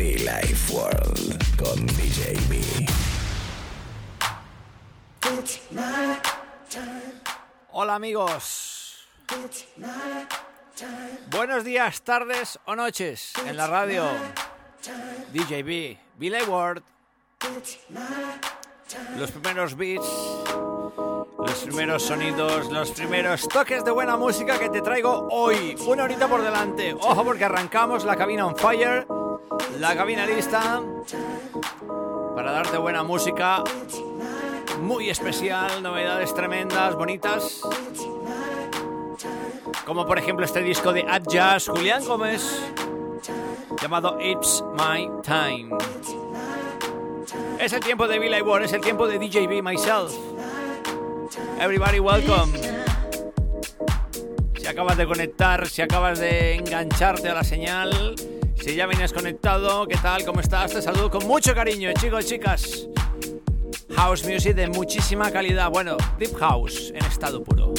Be Life World con DJ B. Hola amigos. Buenos días, tardes o noches en la radio. DJ B, Billy Ward. Los primeros beats, los primeros sonidos, los primeros toques de buena música que te traigo hoy. Una horita por delante. Ojo porque arrancamos la cabina on fire, la cabina lista para darte buena música muy especial, novedades tremendas, bonitas. Como por ejemplo este disco de Ad Jazz Julián Gómez llamado It's My Time. Es el tiempo de Billy Ward, es el tiempo de DJB Myself. Everybody welcome. Si acabas de conectar, si acabas de engancharte a la señal, si ya vienes conectado, ¿qué tal? ¿Cómo estás? Te saludo con mucho cariño, chicos chicas. House music de muchísima calidad. Bueno, Deep House en estado puro.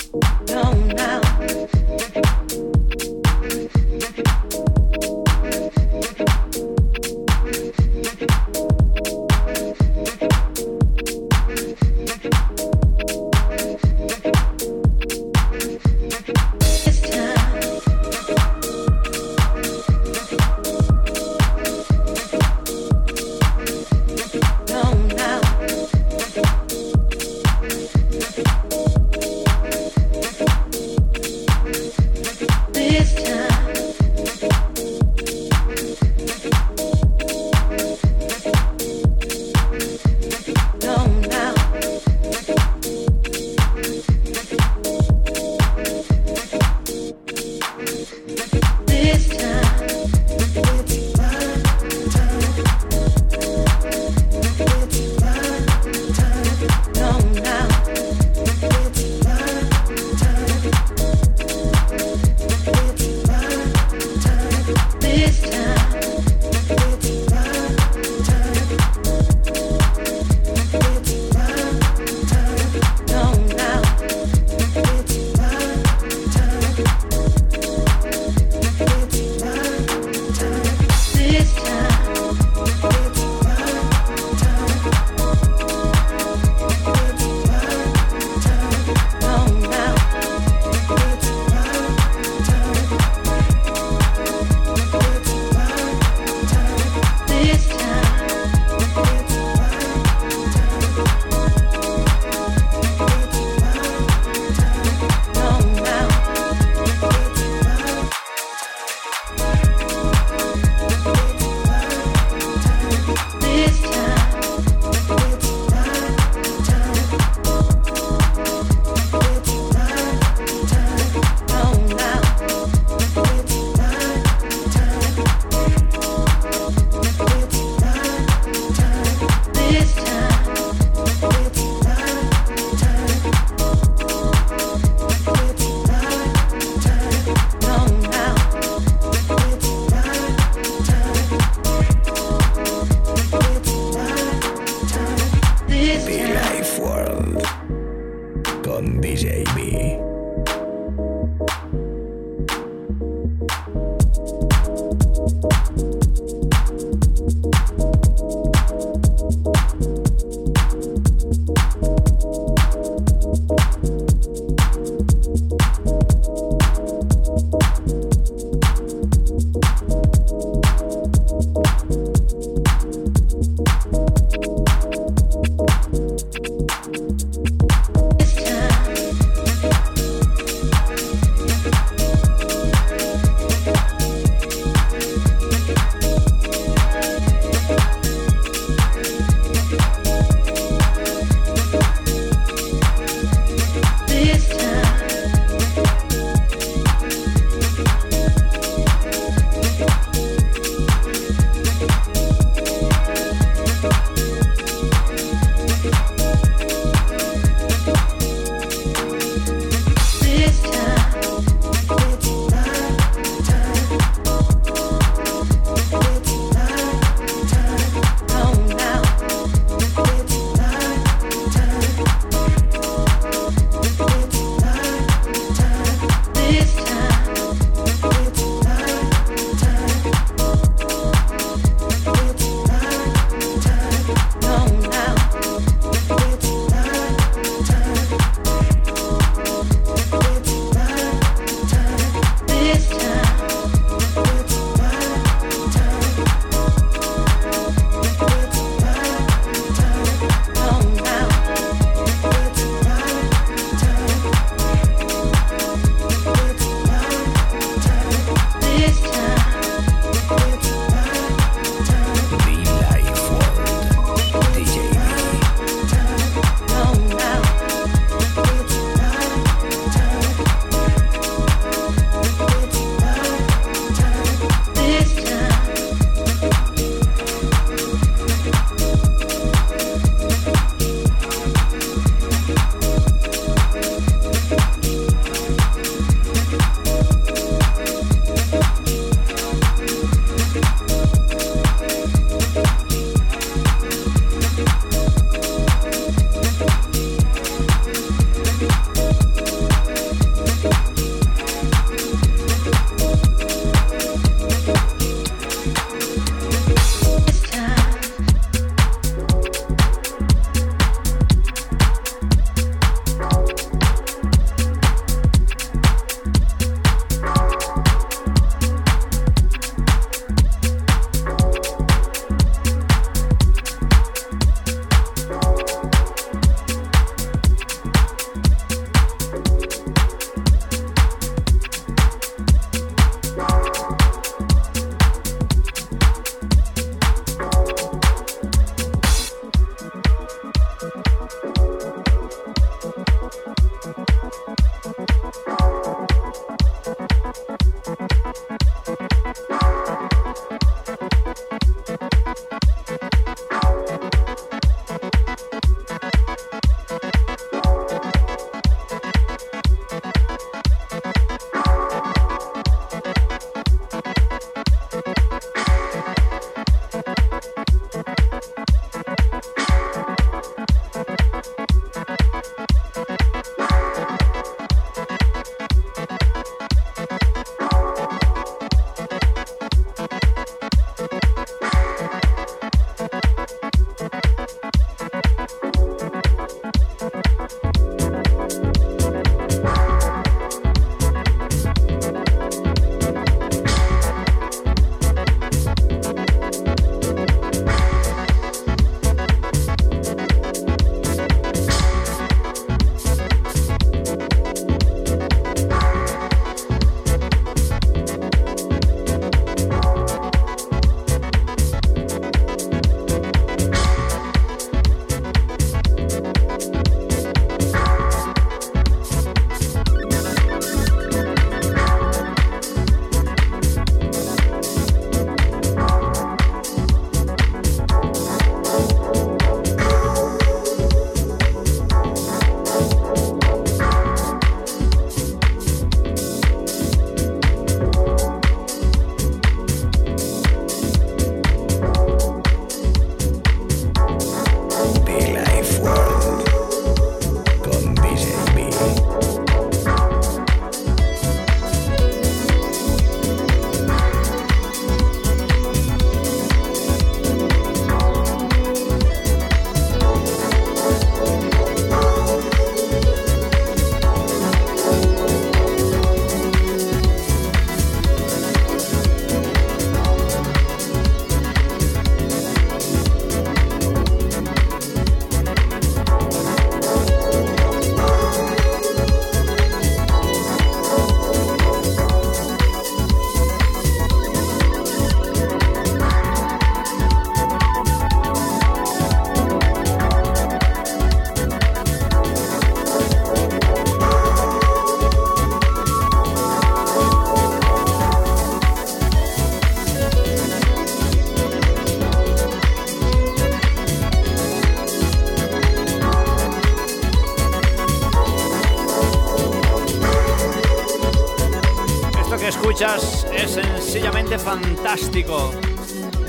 Es sencillamente fantástico.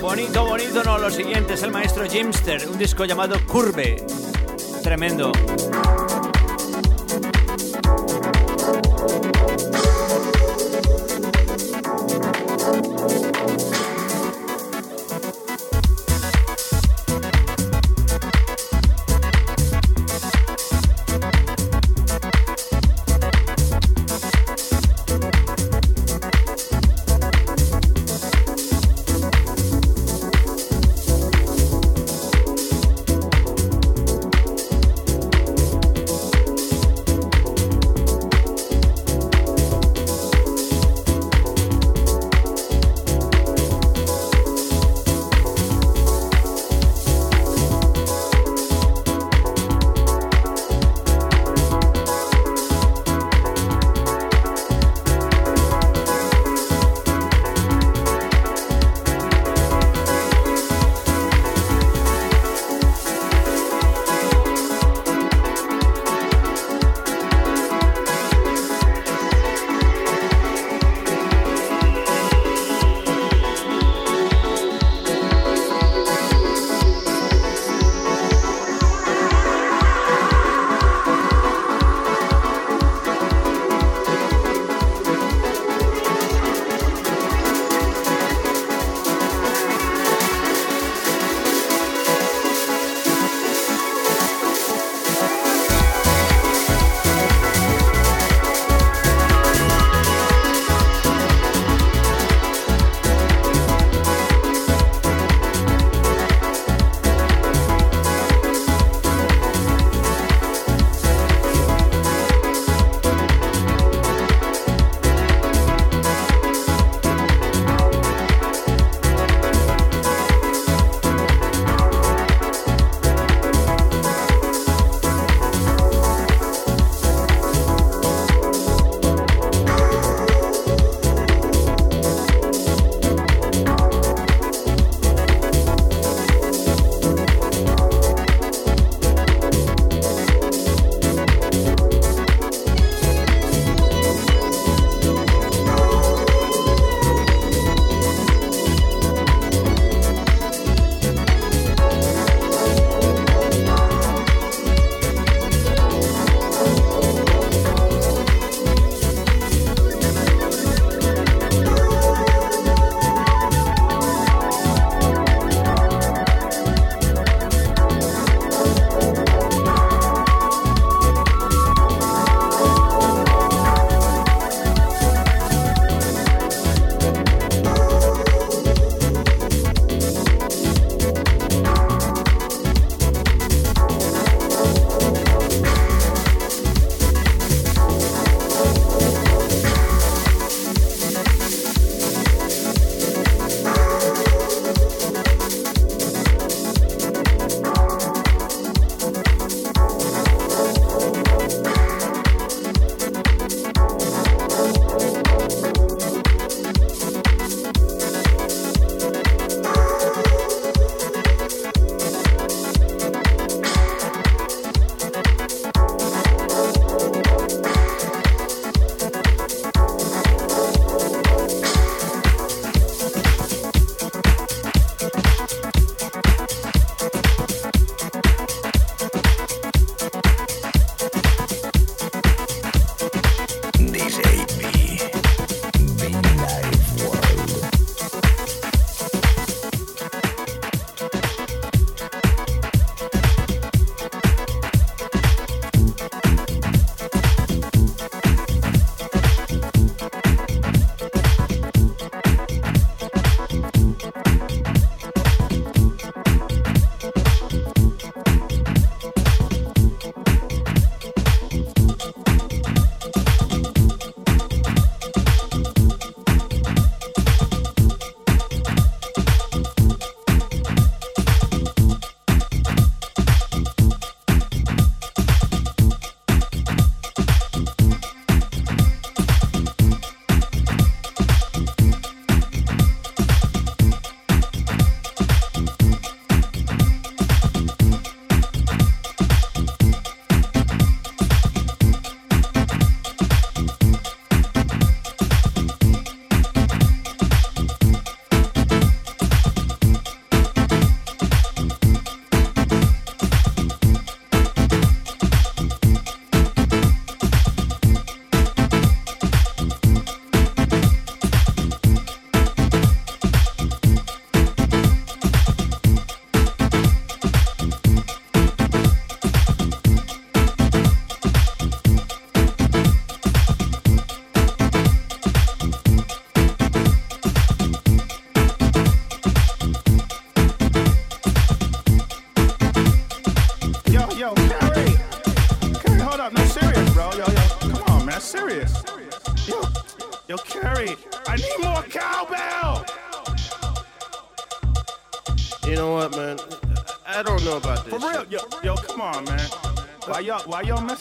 Bonito, bonito, no, lo siguiente es el maestro Jimster, un disco llamado Curve. Tremendo.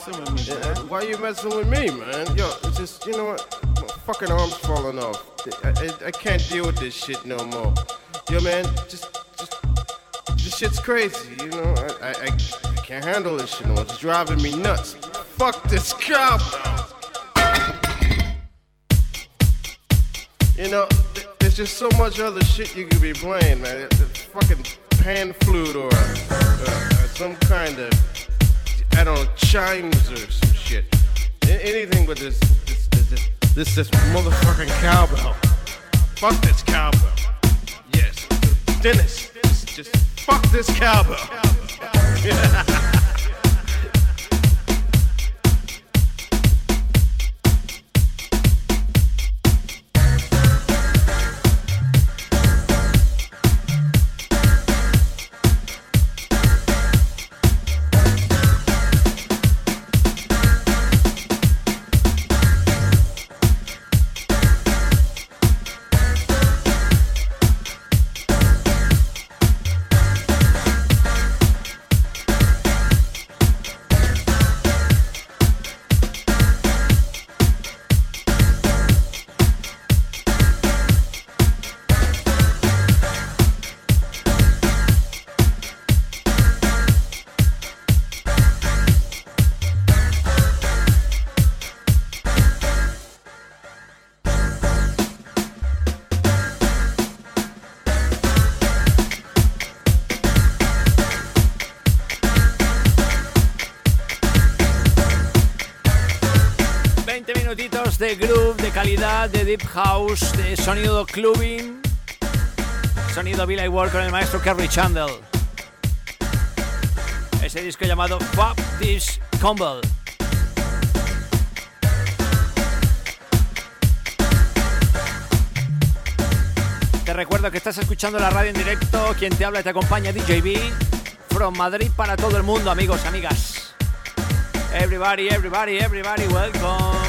Messing with me? Yeah, why you messing with me, man? Yo, it's just, you know what? My fucking arm's falling off. I, I, I can't deal with this shit no more. Yo, man, just, just, this shit's crazy. You know, I, I, I can't handle this shit no more. It's driving me nuts. Fuck this cowbell. You know, there's just so much other shit you could be playing, man. The fucking pan flute or, uh, some kind of, Don't know, chimes or some shit. anything but this, this, this, this, this, this motherfucking cowbell. Fuck this cowbell. Yes, Dennis, just, just fuck this cowbell. calidad, de deep house, de sonido clubbing, sonido Billy Ward con el maestro Kerry Chandler. Ese disco llamado Fab This Combo. Te recuerdo que estás escuchando la radio en directo. Quien te habla y te acompaña DJB. From Madrid para todo el mundo, amigos, amigas. Everybody, everybody, everybody, welcome.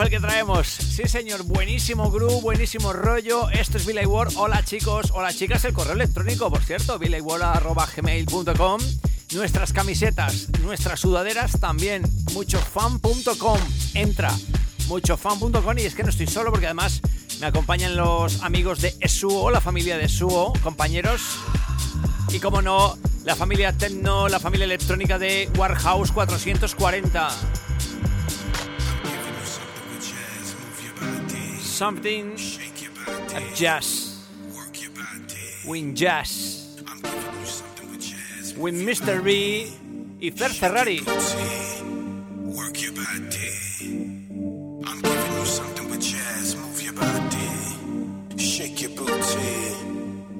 El que traemos. Sí, señor, buenísimo groove, buenísimo rollo. Esto es Billy Ward. Hola, chicos. Hola, chicas. El correo electrónico, por cierto, billiward.gmail.com. Nuestras camisetas, nuestras sudaderas también. Muchofan.com. Entra. Muchofan.com. Y es que no estoy solo porque además me acompañan los amigos de Esuo, la familia de Esuo, compañeros. Y como no, la familia Techno, la familia electrónica de Warhouse 440. Something at jazz. Win Jazz. With Mr. B y Fer Ferrari. Work your body. I'm giving you something with jazz. Move your body. Shake your booty.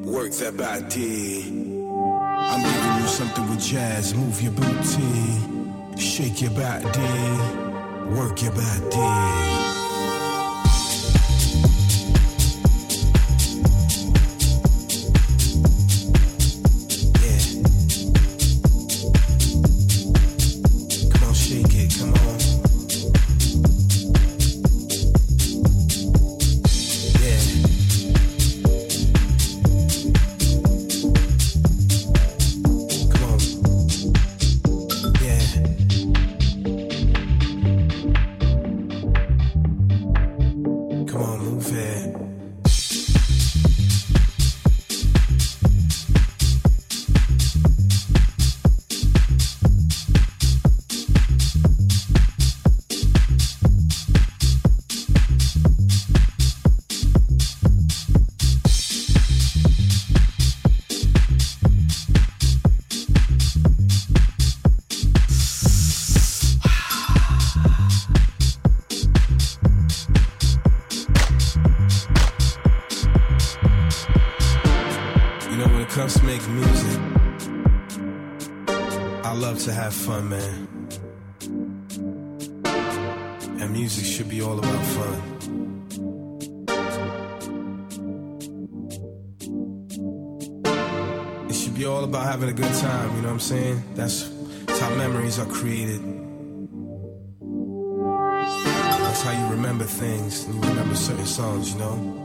Work that body. I'm giving you something with jazz. Move your booty. Shake your body. Work your body. Saying? That's, that's how memories are created. That's how you remember things and you remember certain songs, you know?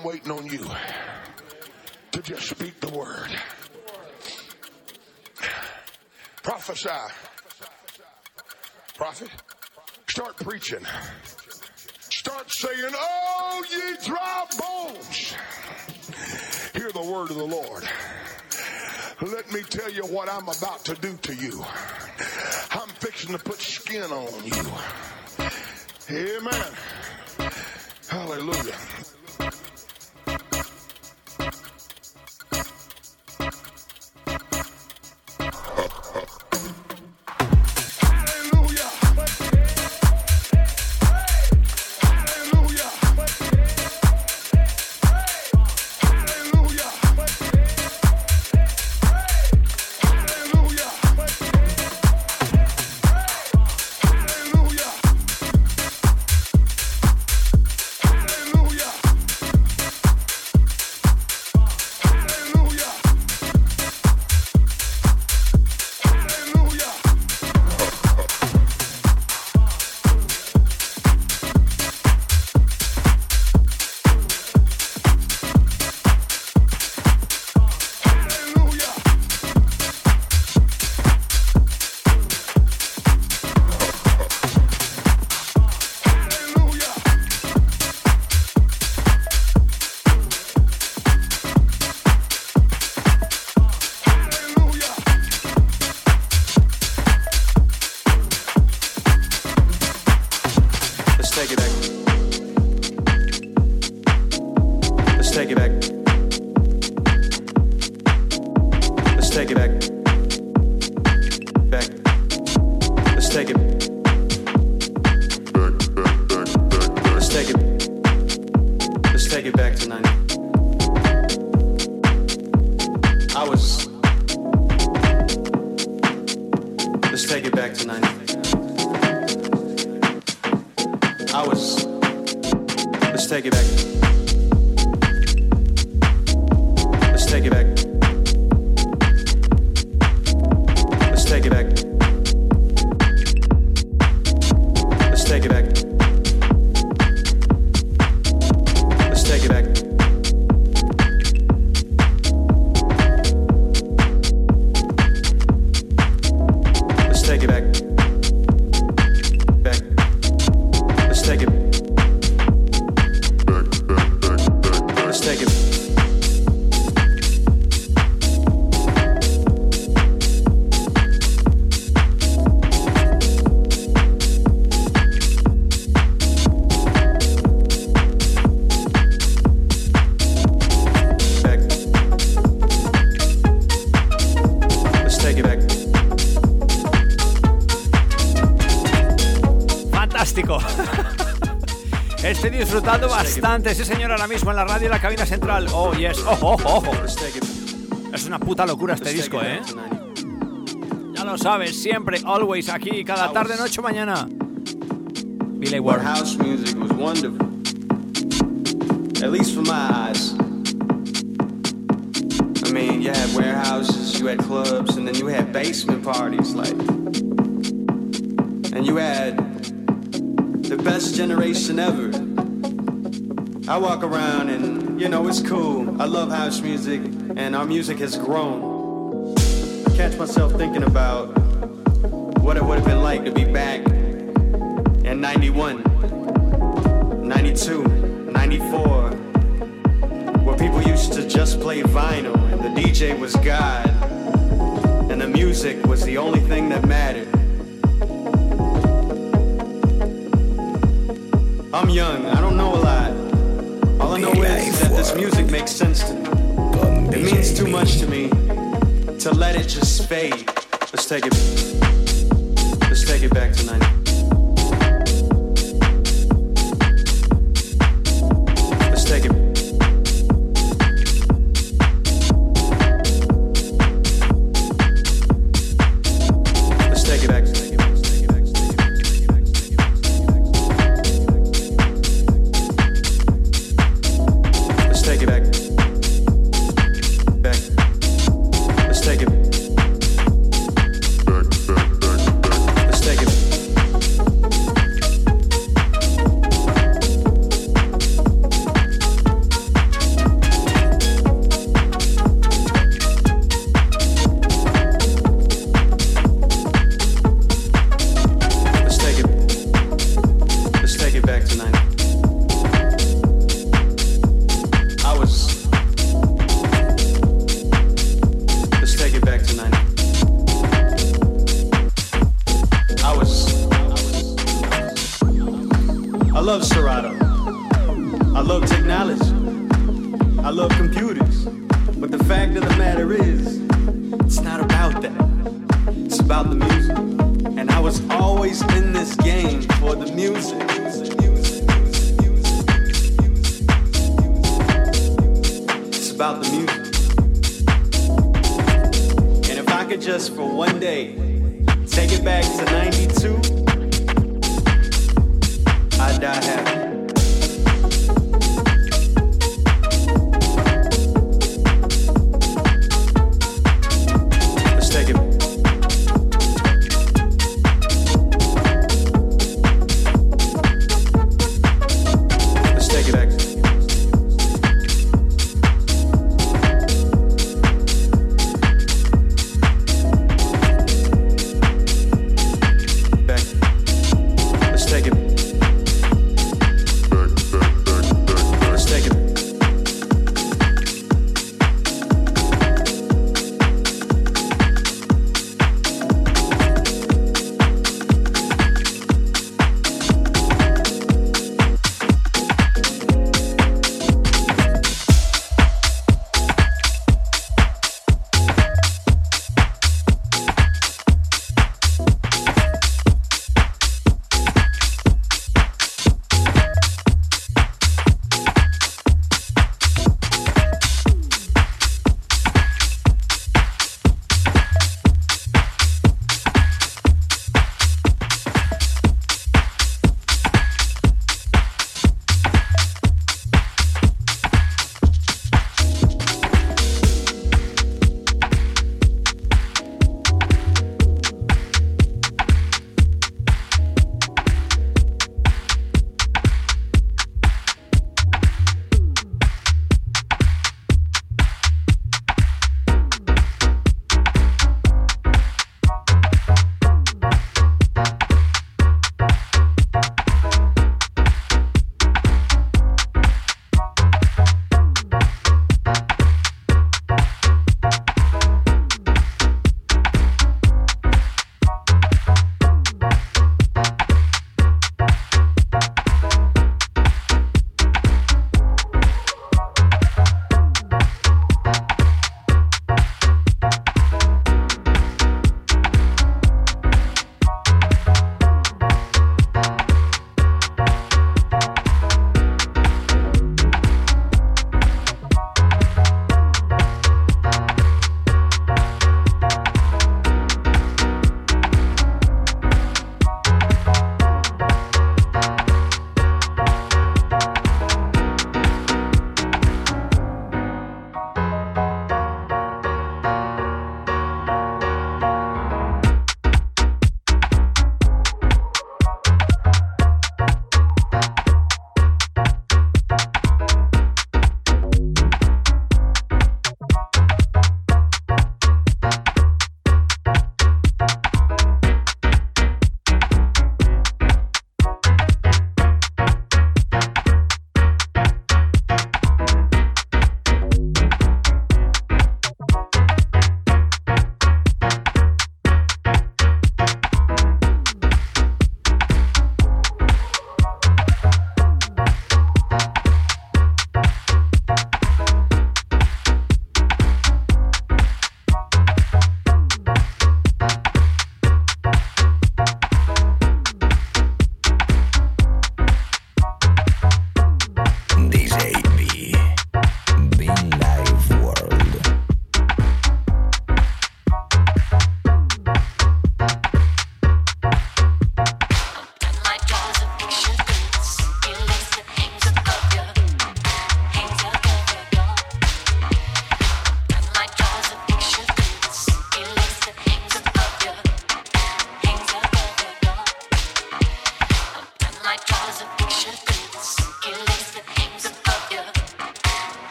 I'm waiting on you to just speak the word. Prophesy. Prophet, start preaching. Start saying, Oh, ye dry bones, hear the word of the Lord. Let me tell you what I'm about to do to you. I'm fixing to put skin on you. Amen. Hallelujah. Hallelujah. Ahora mismo en la radio en la cabina central. Oh, yes. Ojo. Let's take it. Es una puta locura este disco, ¿eh? back to 90. Ya lo sabes, siempre, always, aquí, cada tarde, noche, mañana. Billy Ward. house music was wonderful. At least for my eyes. I mean, you had warehouses, you had clubs, and then you had basement parties, like. And you had the best generation ever. Walk around and, you know, it's cool. I love house music, and our music has grown. I catch myself thinking about what it would have been like to be back in 91, 92, 94, where people used to just play vinyl and the DJ was God and the music was the only thing that mattered. I'm young, I don't know a lot. All I know is that this music makes sense to me. It means too much to me to let it just fade. Let's take it. Let's take it back to 90. just for one day. Take it back to 92. I die happy.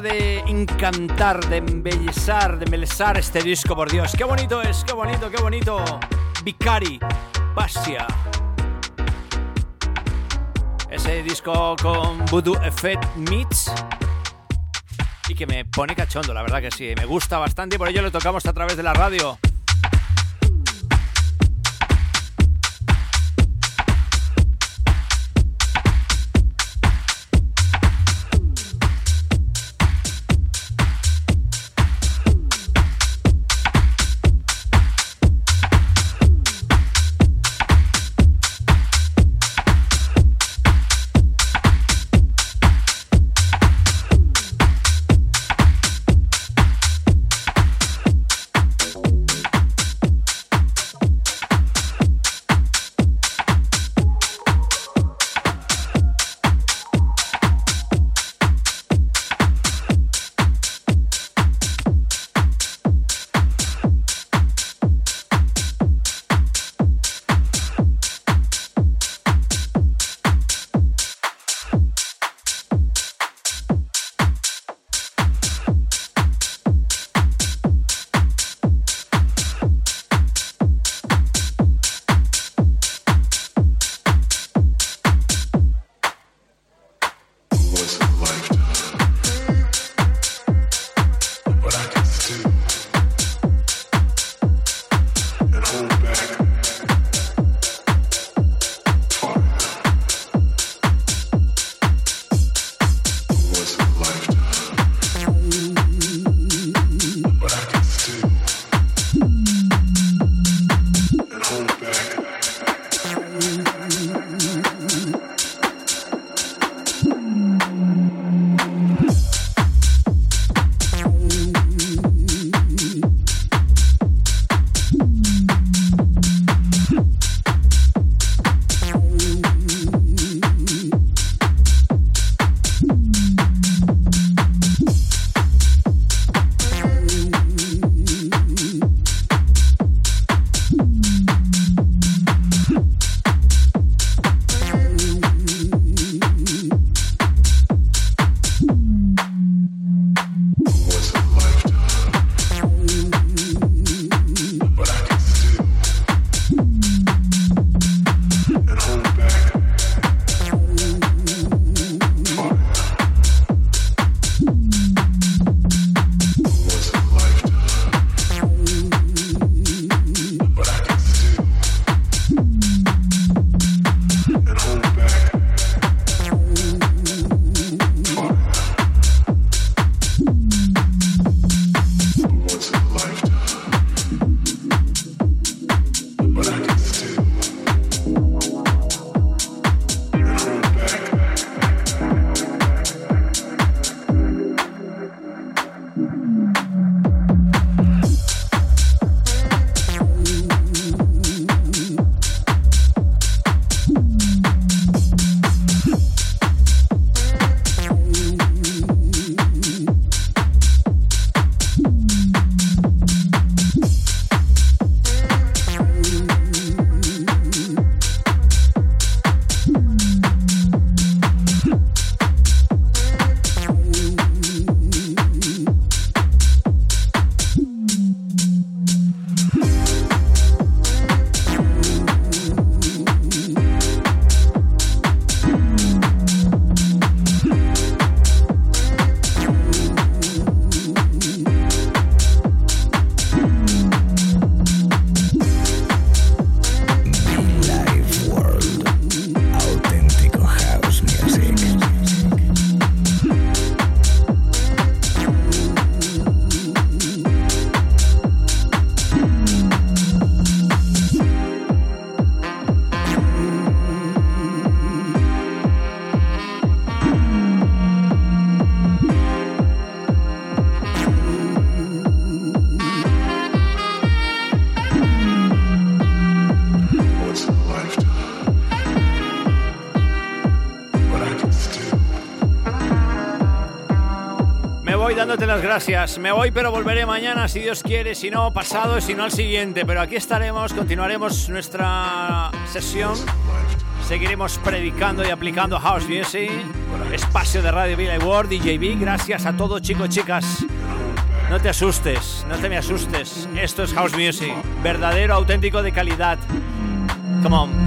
De encantar, de embellezar, de embelezar este disco, por Dios. ¡Qué bonito es! ¡Qué bonito, qué bonito! Vicari, Basia. Ese disco con Voodoo Effect Meets y que me pone cachondo, la verdad que sí. Me gusta bastante y por ello lo tocamos a través de la radio. Dándote las gracias. Me voy, pero volveré mañana si Dios quiere, si no pasado, si no al siguiente. Pero aquí estaremos, continuaremos nuestra sesión Seguiremos predicando y aplicando House Music. Espacio de Radio Villa World, DJB. Gracias a todos, chicos, chicas. No te asustes, no te me asustes. Esto es House Music. Verdadero, auténtico, de calidad. Come on.